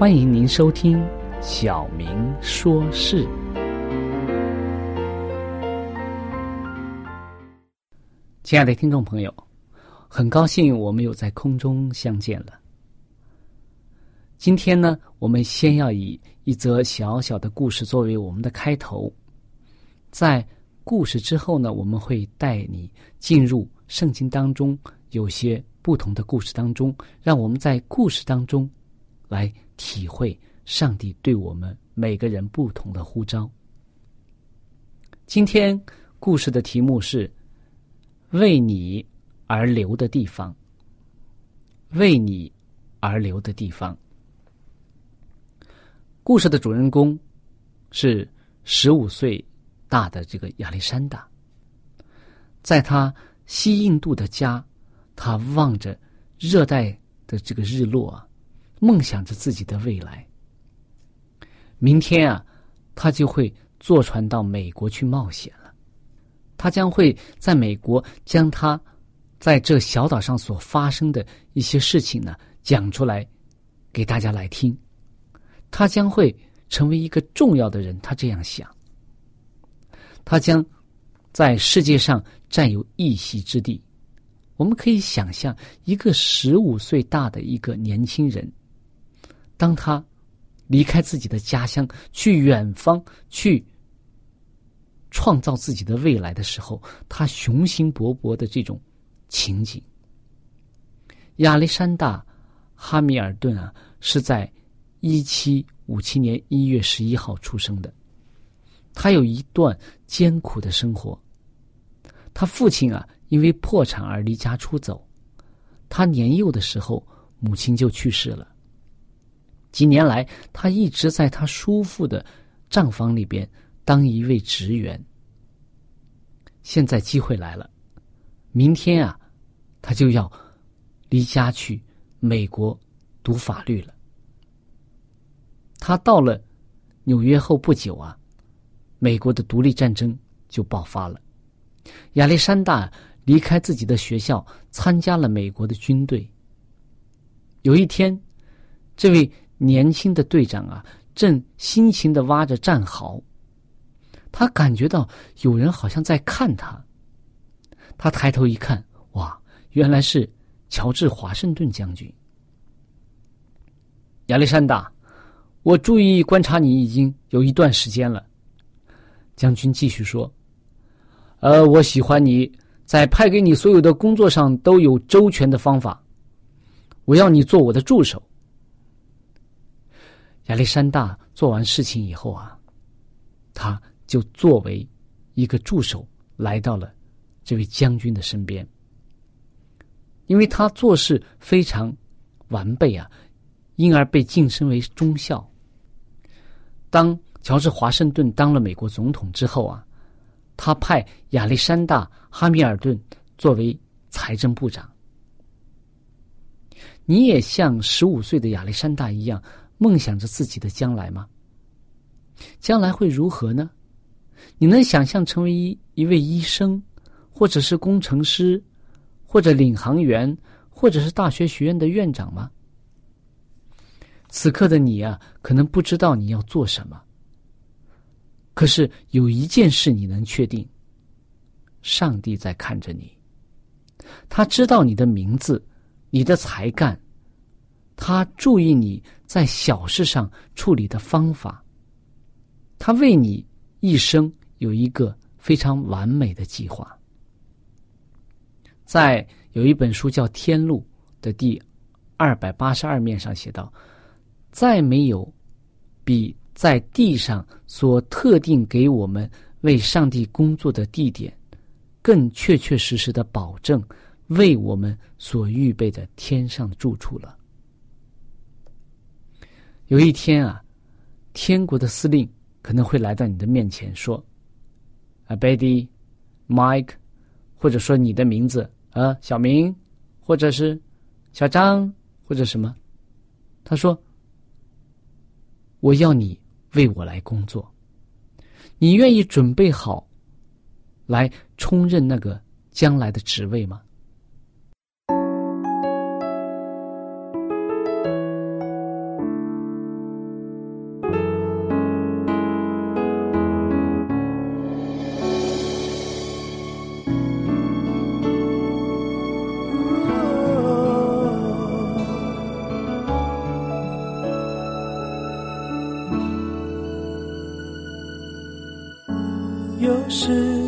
欢迎您收听《小明说事》。亲爱的听众朋友，很高兴我们又在空中相见了。今天呢，我们先要以一则小小的故事作为我们的开头，在故事之后呢，我们会带你进入圣经当中有些不同的故事当中，让我们在故事当中来。体会上帝对我们每个人不同的呼召。今天故事的题目是“为你而留的地方”。为你而留的地方。故事的主人公是十五岁大的这个亚历山大，在他西印度的家，他望着热带的这个日落啊。梦想着自己的未来。明天啊，他就会坐船到美国去冒险了。他将会在美国将他在这小岛上所发生的一些事情呢讲出来，给大家来听。他将会成为一个重要的人，他这样想。他将在世界上占有一席之地。我们可以想象，一个十五岁大的一个年轻人。当他离开自己的家乡，去远方去创造自己的未来的时候，他雄心勃勃的这种情景。亚历山大·哈米尔顿啊，是在一七五七年一月十一号出生的。他有一段艰苦的生活。他父亲啊，因为破产而离家出走。他年幼的时候，母亲就去世了。几年来，他一直在他叔父的账房里边当一位职员。现在机会来了，明天啊，他就要离家去美国读法律了。他到了纽约后不久啊，美国的独立战争就爆发了。亚历山大离开自己的学校，参加了美国的军队。有一天，这位。年轻的队长啊，正辛勤的挖着战壕。他感觉到有人好像在看他。他抬头一看，哇，原来是乔治华盛顿将军。亚历山大，我注意观察你已经有一段时间了。将军继续说：“呃，我喜欢你在派给你所有的工作上都有周全的方法。我要你做我的助手。”亚历山大做完事情以后啊，他就作为一个助手来到了这位将军的身边，因为他做事非常完备啊，因而被晋升为中校。当乔治华盛顿当了美国总统之后啊，他派亚历山大哈密尔顿作为财政部长。你也像十五岁的亚历山大一样。梦想着自己的将来吗？将来会如何呢？你能想象成为一一位医生，或者是工程师，或者领航员，或者是大学学院的院长吗？此刻的你啊，可能不知道你要做什么。可是有一件事你能确定：上帝在看着你，他知道你的名字，你的才干。他注意你在小事上处理的方法，他为你一生有一个非常完美的计划。在有一本书叫《天路》的第二百八十二面上写道：“再没有比在地上所特定给我们为上帝工作的地点，更确确实实的保证为我们所预备的天上住处了。”有一天啊，天国的司令可能会来到你的面前说：“啊，Betty、Mike，或者说你的名字啊，小明，或者是小张，或者什么。”他说：“我要你为我来工作，你愿意准备好来充任那个将来的职位吗？”是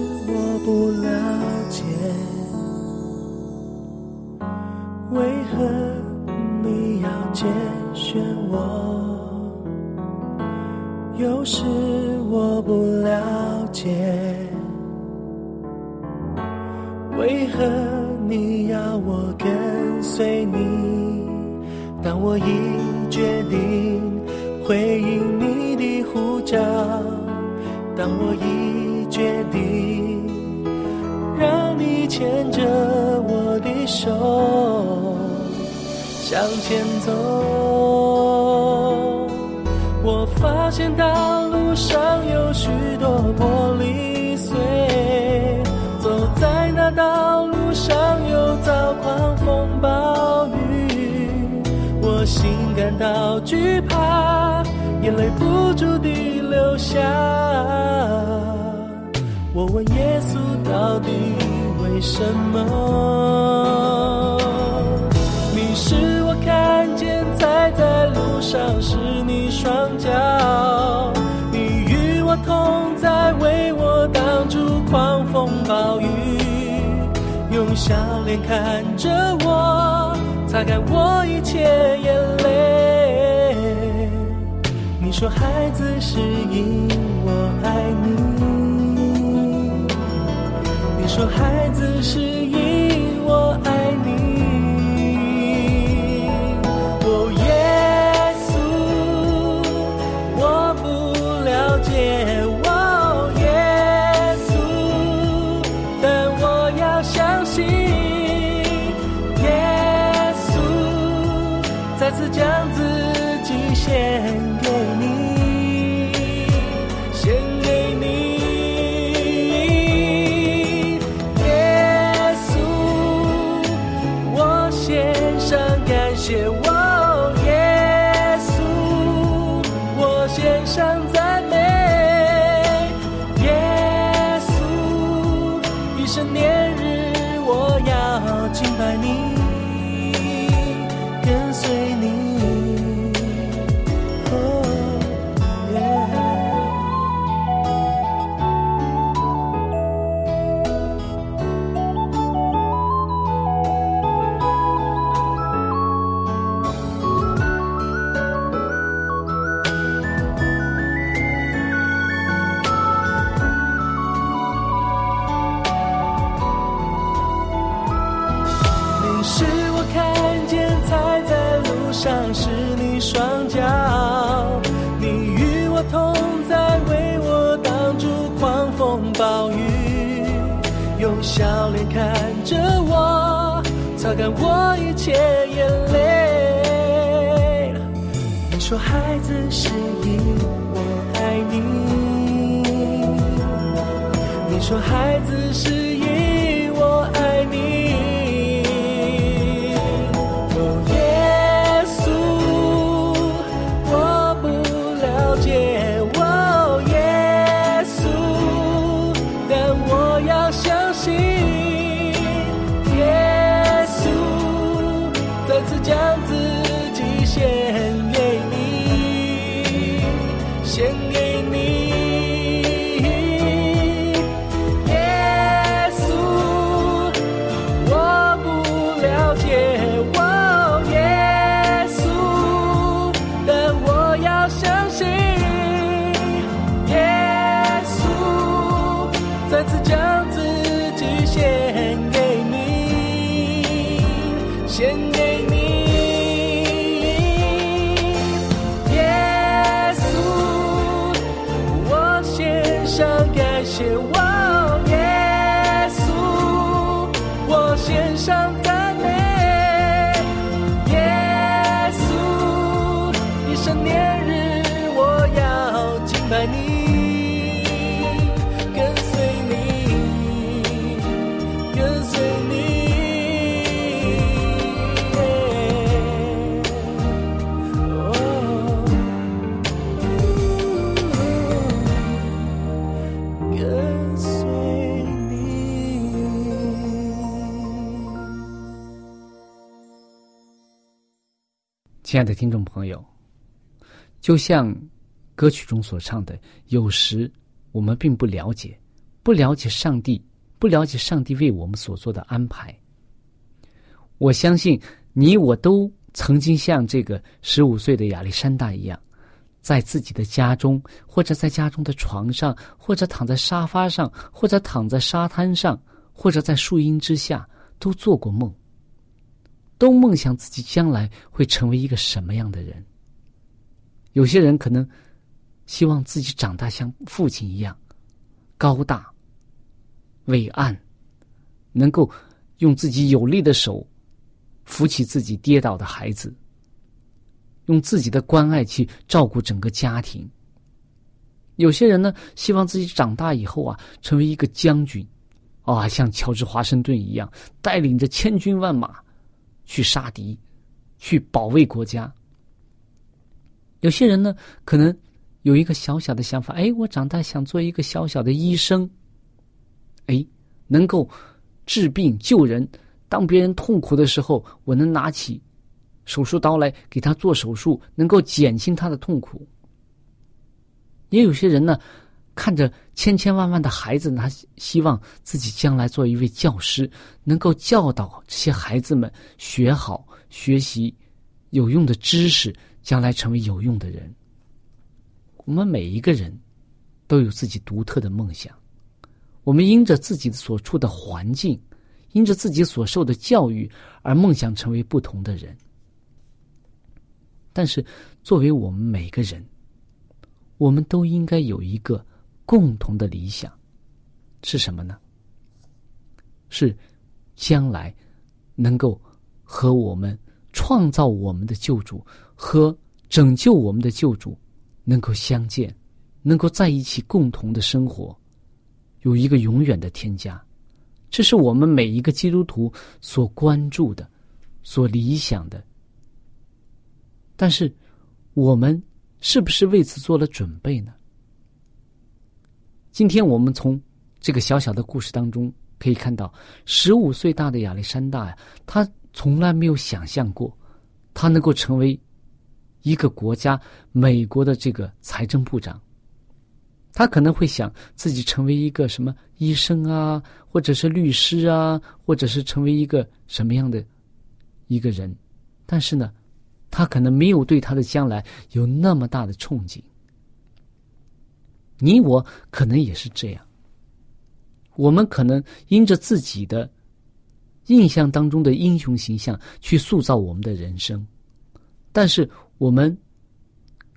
我发现道路上有许多玻璃碎，走在那道路上又遭狂风暴雨，我心感到惧怕，眼泪不住地流下。我问耶稣到底为什么？你是我看见才在。上是你双脚你与我同在为我挡住狂风暴雨用笑脸看着我擦干我一切眼泪。你说孩子是因我爱你。你说孩子是干我一切眼泪。你说孩子是因我爱你，你说孩亲爱的听众朋友，就像歌曲中所唱的，有时我们并不了解，不了解上帝，不了解上帝为我们所做的安排。我相信你我都曾经像这个十五岁的亚历山大一样，在自己的家中，或者在家中的床上，或者躺在沙发上，或者躺在沙滩上，或者在树荫之下，都做过梦。都梦想自己将来会成为一个什么样的人。有些人可能希望自己长大像父亲一样高大、伟岸，能够用自己有力的手扶起自己跌倒的孩子，用自己的关爱去照顾整个家庭。有些人呢，希望自己长大以后啊，成为一个将军，啊，像乔治华盛顿一样，带领着千军万马。去杀敌，去保卫国家。有些人呢，可能有一个小小的想法，哎，我长大想做一个小小的医生，哎，能够治病救人。当别人痛苦的时候，我能拿起手术刀来给他做手术，能够减轻他的痛苦。也有些人呢，看着千千万万的孩子，他希望自己将来做一位教师，能够教导这些孩子们学好、学习有用的知识，将来成为有用的人。我们每一个人都有自己独特的梦想，我们因着自己所处的环境，因着自己所受的教育而梦想成为不同的人。但是，作为我们每个人，我们都应该有一个共同的理想，是什么呢？是将来能够和我们创造我们的救主和拯救我们的救主能够相见，能够在一起共同的生活，有一个永远的添加。这是我们每一个基督徒所关注的、所理想的。但是，我们是不是为此做了准备呢？今天我们从这个小小的故事当中可以看到，十五岁大的亚历山大呀，他从来没有想象过，他能够成为一个国家美国的这个财政部长。他可能会想自己成为一个什么医生啊，或者是律师啊，或者是成为一个什么样的一个人，但是呢，他可能没有对他的将来有那么大的憧憬。你我可能也是这样，我们可能因着自己的印象当中的英雄形象去塑造我们的人生，但是我们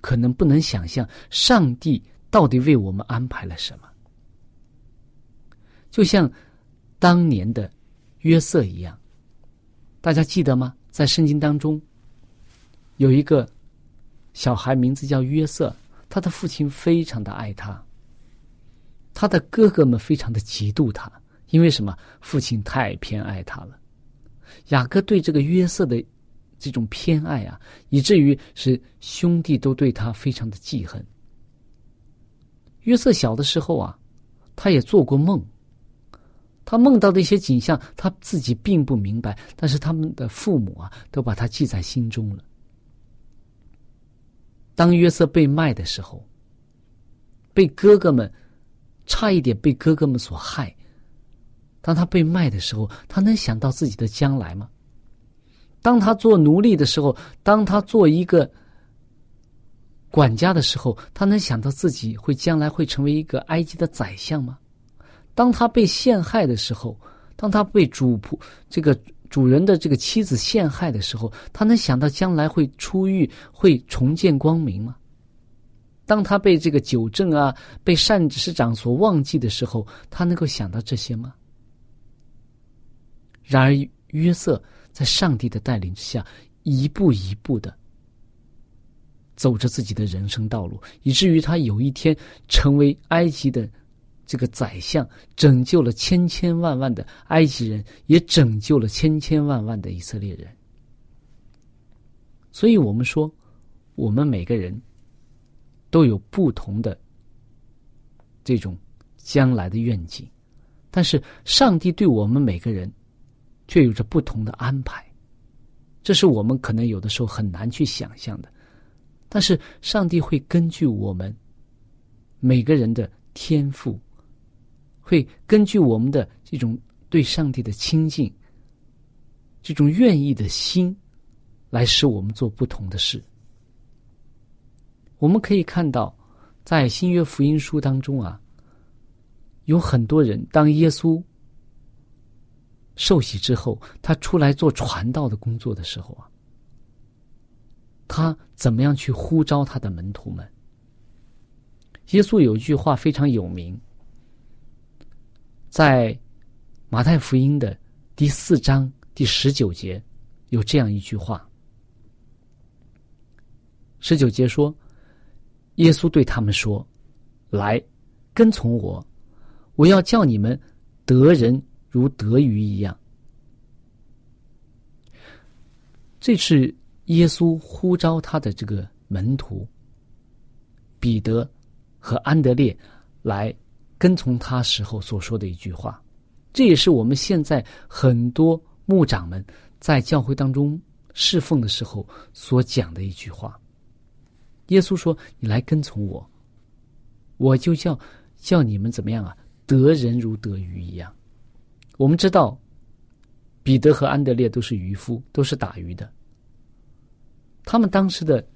可能不能想象上帝到底为我们安排了什么。就像当年的约瑟一样，大家记得吗？在圣经当中有一个小孩，名字叫约瑟，他的父亲非常的爱他，他的哥哥们非常的嫉妒他。因为什么？父亲太偏爱他了。雅各对这个约瑟的这种偏爱啊，以至于是兄弟都对他非常的记恨。约瑟小的时候啊，他也做过梦，他梦到的一些景象，他自己并不明白，但是他们的父母啊，都把他记在心中了。当约瑟被卖的时候，被哥哥们差一点被哥哥们所害。当他被卖的时候，他能想到自己的将来吗？当他做奴隶的时候，当他做一个管家的时候，他能想到自己会将来会成为一个埃及的宰相吗？当他被陷害的时候，当他被主仆这个主人的这个妻子陷害的时候，他能想到将来会出狱，会重见光明吗？当他被这个酒政啊，被善市长所忘记的时候，他能够想到这些吗？然而，约瑟在上帝的带领之下，一步一步的走着自己的人生道路，以至于他有一天成为埃及的这个宰相，拯救了千千万万的埃及人，也拯救了千千万万的以色列人。所以，我们说，我们每个人都有不同的这种将来的愿景，但是上帝对我们每个人。却有着不同的安排，这是我们可能有的时候很难去想象的。但是，上帝会根据我们每个人的天赋，会根据我们的这种对上帝的亲近、这种愿意的心，来使我们做不同的事。我们可以看到，在新约福音书当中啊，有很多人当耶稣。受洗之后，他出来做传道的工作的时候啊，他怎么样去呼召他的门徒们？耶稣有一句话非常有名，在马太福音的第四章第十九节有这样一句话：十九节说，耶稣对他们说：“来，跟从我，我要叫你们得人。”如得鱼一样，这是耶稣呼召他的这个门徒彼得和安德烈来跟从他时候所说的一句话。这也是我们现在很多牧长们在教会当中侍奉的时候所讲的一句话。耶稣说：“你来跟从我，我就叫叫你们怎么样啊？得人如得鱼一样。”我们知道，彼得和安德烈都是渔夫，都是打鱼的。他们当时的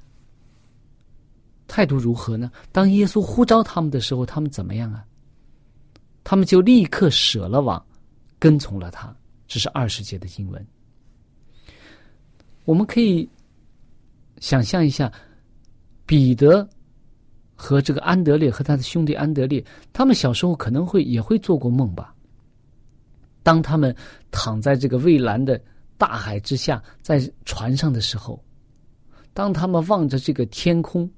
态度如何呢？当耶稣呼召他们的时候，他们怎么样啊？他们就立刻舍了网，跟从了他。这是二十节的经文。我们可以想象一下，彼得和这个安德烈和他的兄弟安德烈，他们小时候可能会也会做过梦吧。当他们躺在这个蔚蓝的大海之下，在船上的时候，当他们望着这个天空，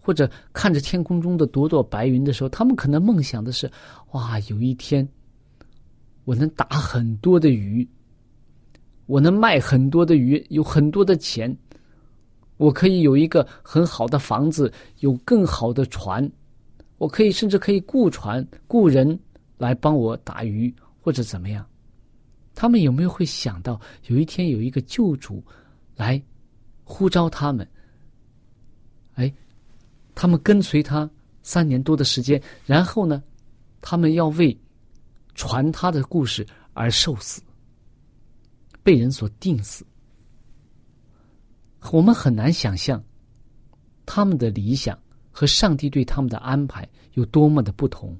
或者看着天空中的朵朵白云的时候，他们可能梦想的是：哇，有一天我能打很多的鱼，我能卖很多的鱼，有很多的钱，我可以有一个很好的房子，有更好的船，我可以甚至可以雇船雇人来帮我打鱼。或者怎么样？他们有没有会想到有一天有一个救主来呼召他们？哎，他们跟随他三年多的时间，然后呢，他们要为传他的故事而受死，被人所定死。我们很难想象他们的理想和上帝对他们的安排有多么的不同。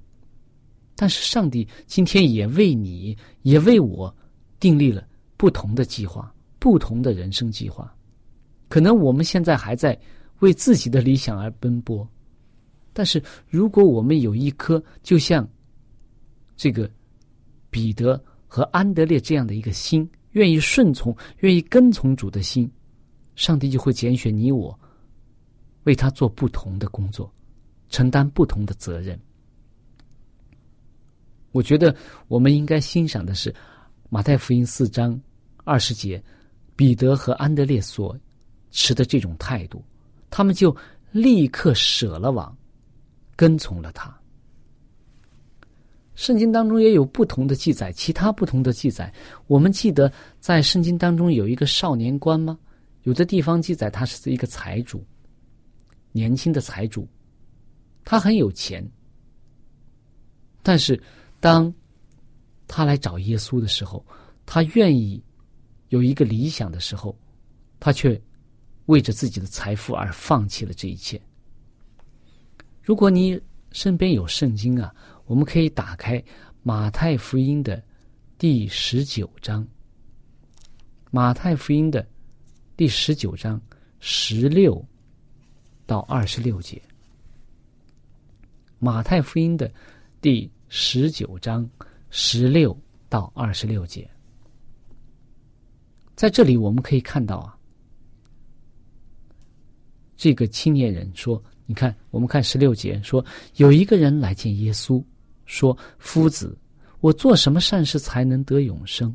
但是上帝今天也为你，也为我，订立了不同的计划，不同的人生计划。可能我们现在还在为自己的理想而奔波，但是如果我们有一颗就像这个彼得和安德烈这样的一个心，愿意顺从、愿意跟从主的心，上帝就会拣选你我，为他做不同的工作，承担不同的责任。我觉得我们应该欣赏的是马太福音四章二十节，彼得和安德烈所。持的这种态度，他们就立刻舍了网，跟从了他。圣经当中也有不同的记载，其他不同的记载。我们记得在圣经当中有一个少年官吗？有的地方记载他是一个财主，年轻的财主，他很有钱。但是当他来找耶稣的时候，他愿意有一个理想的时候，他却。为着自己的财富而放弃了这一切。如果你身边有圣经啊，我们可以打开马太福音的第十九章。马太福音的第十九章十六到二十六节。马太福音的第十九章十六到二十六节，在这里我们可以看到啊。这个青年人说：“你看，我们看十六节说，有一个人来见耶稣，说：‘夫子，我做什么善事才能得永生？’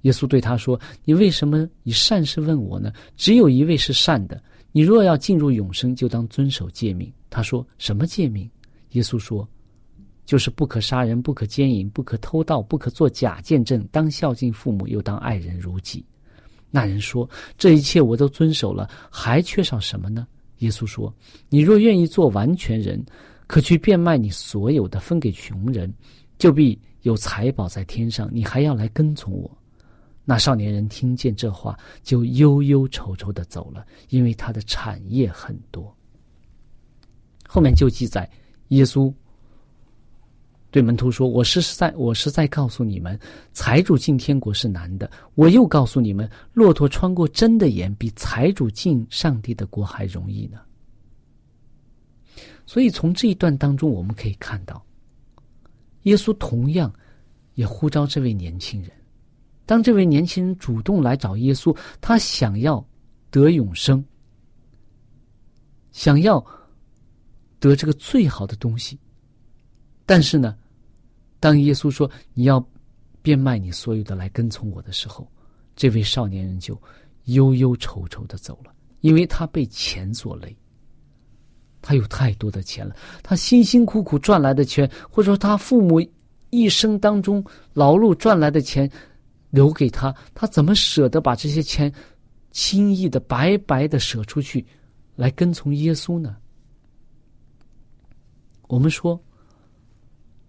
耶稣对他说：‘你为什么以善事问我呢？只有一位是善的。你若要进入永生，就当遵守诫命。’他说：‘什么诫命？’耶稣说：‘就是不可杀人，不可奸淫，不可偷盗，不可做假见证，当孝敬父母，又当爱人如己。’”那人说：“这一切我都遵守了，还缺少什么呢？”耶稣说：“你若愿意做完全人，可去变卖你所有的，分给穷人，就必有财宝在天上。你还要来跟从我。”那少年人听见这话，就忧忧愁愁的走了，因为他的产业很多。后面就记载耶稣。对门徒说：“我是在，我是在告诉你们，财主进天国是难的。我又告诉你们，骆驼穿过针的眼，比财主进上帝的国还容易呢。”所以从这一段当中，我们可以看到，耶稣同样也呼召这位年轻人。当这位年轻人主动来找耶稣，他想要得永生，想要得这个最好的东西。但是呢，当耶稣说你要变卖你所有的来跟从我的时候，这位少年人就忧忧愁愁的走了，因为他被钱所累。他有太多的钱了，他辛辛苦苦赚来的钱，或者说他父母一生当中劳碌赚来的钱留给他，他怎么舍得把这些钱轻易的白白的舍出去，来跟从耶稣呢？我们说。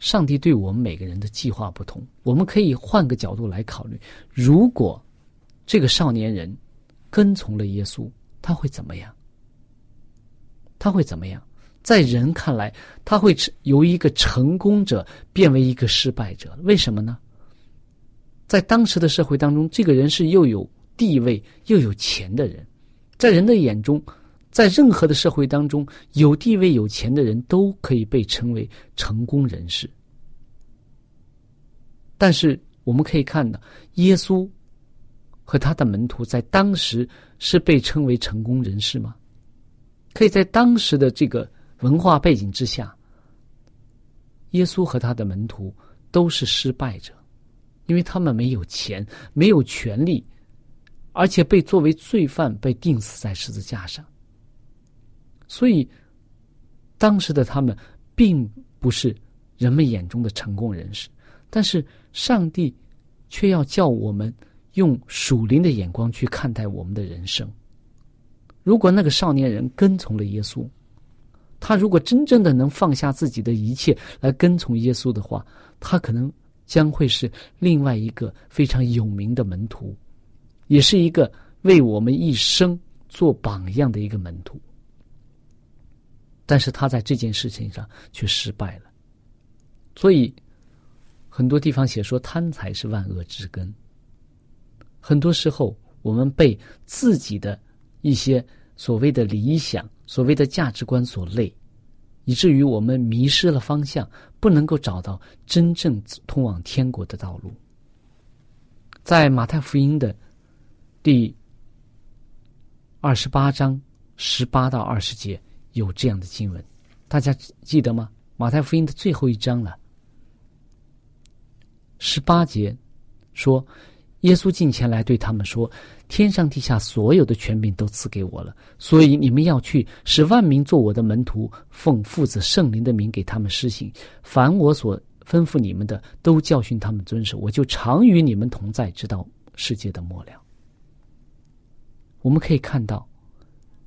上帝对我们每个人的计划不同，我们可以换个角度来考虑：如果这个少年人跟从了耶稣，他会怎么样？他会怎么样？在人看来，他会由一个成功者变为一个失败者。为什么呢？在当时的社会当中，这个人是又有地位又有钱的人，在人的眼中，在任何的社会当中，有地位有钱的人都可以被称为成功人士。但是我们可以看到，耶稣和他的门徒在当时是被称为成功人士吗？可以在当时的这个文化背景之下，耶稣和他的门徒都是失败者，因为他们没有钱，没有权利，而且被作为罪犯被钉死在十字架上。所以，当时的他们并不是人们眼中的成功人士。但是上帝却要叫我们用属灵的眼光去看待我们的人生。如果那个少年人跟从了耶稣，他如果真正的能放下自己的一切来跟从耶稣的话，他可能将会是另外一个非常有名的门徒，也是一个为我们一生做榜样的一个门徒。但是他在这件事情上却失败了，所以。很多地方写说贪财是万恶之根。很多时候，我们被自己的一些所谓的理想、所谓的价值观所累，以至于我们迷失了方向，不能够找到真正通往天国的道路。在马太福音的第二十八章十八到二十节有这样的经文，大家记得吗？马太福音的最后一章了，十八节说。耶稣近前来对他们说：“天上地下所有的权柄都赐给我了，所以你们要去，使万民做我的门徒，奉父子圣灵的名给他们施行。凡我所吩咐你们的，都教训他们遵守。我就常与你们同在，直到世界的末了。”我们可以看到，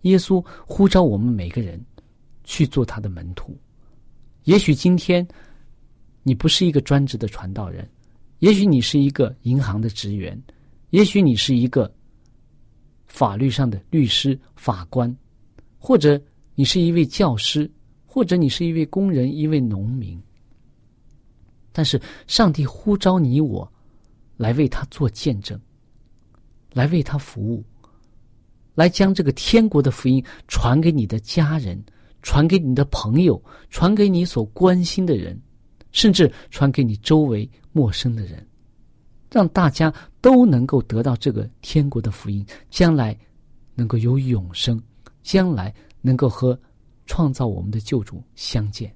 耶稣呼召我们每个人去做他的门徒。也许今天你不是一个专职的传道人。也许你是一个银行的职员，也许你是一个法律上的律师、法官，或者你是一位教师，或者你是一位工人、一位农民。但是，上帝呼召你我来为他做见证，来为他服务，来将这个天国的福音传给你的家人，传给你的朋友，传给你所关心的人。甚至传给你周围陌生的人，让大家都能够得到这个天国的福音，将来能够有永生，将来能够和创造我们的救主相见。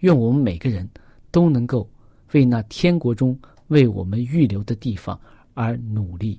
愿我们每个人都能够为那天国中为我们预留的地方而努力。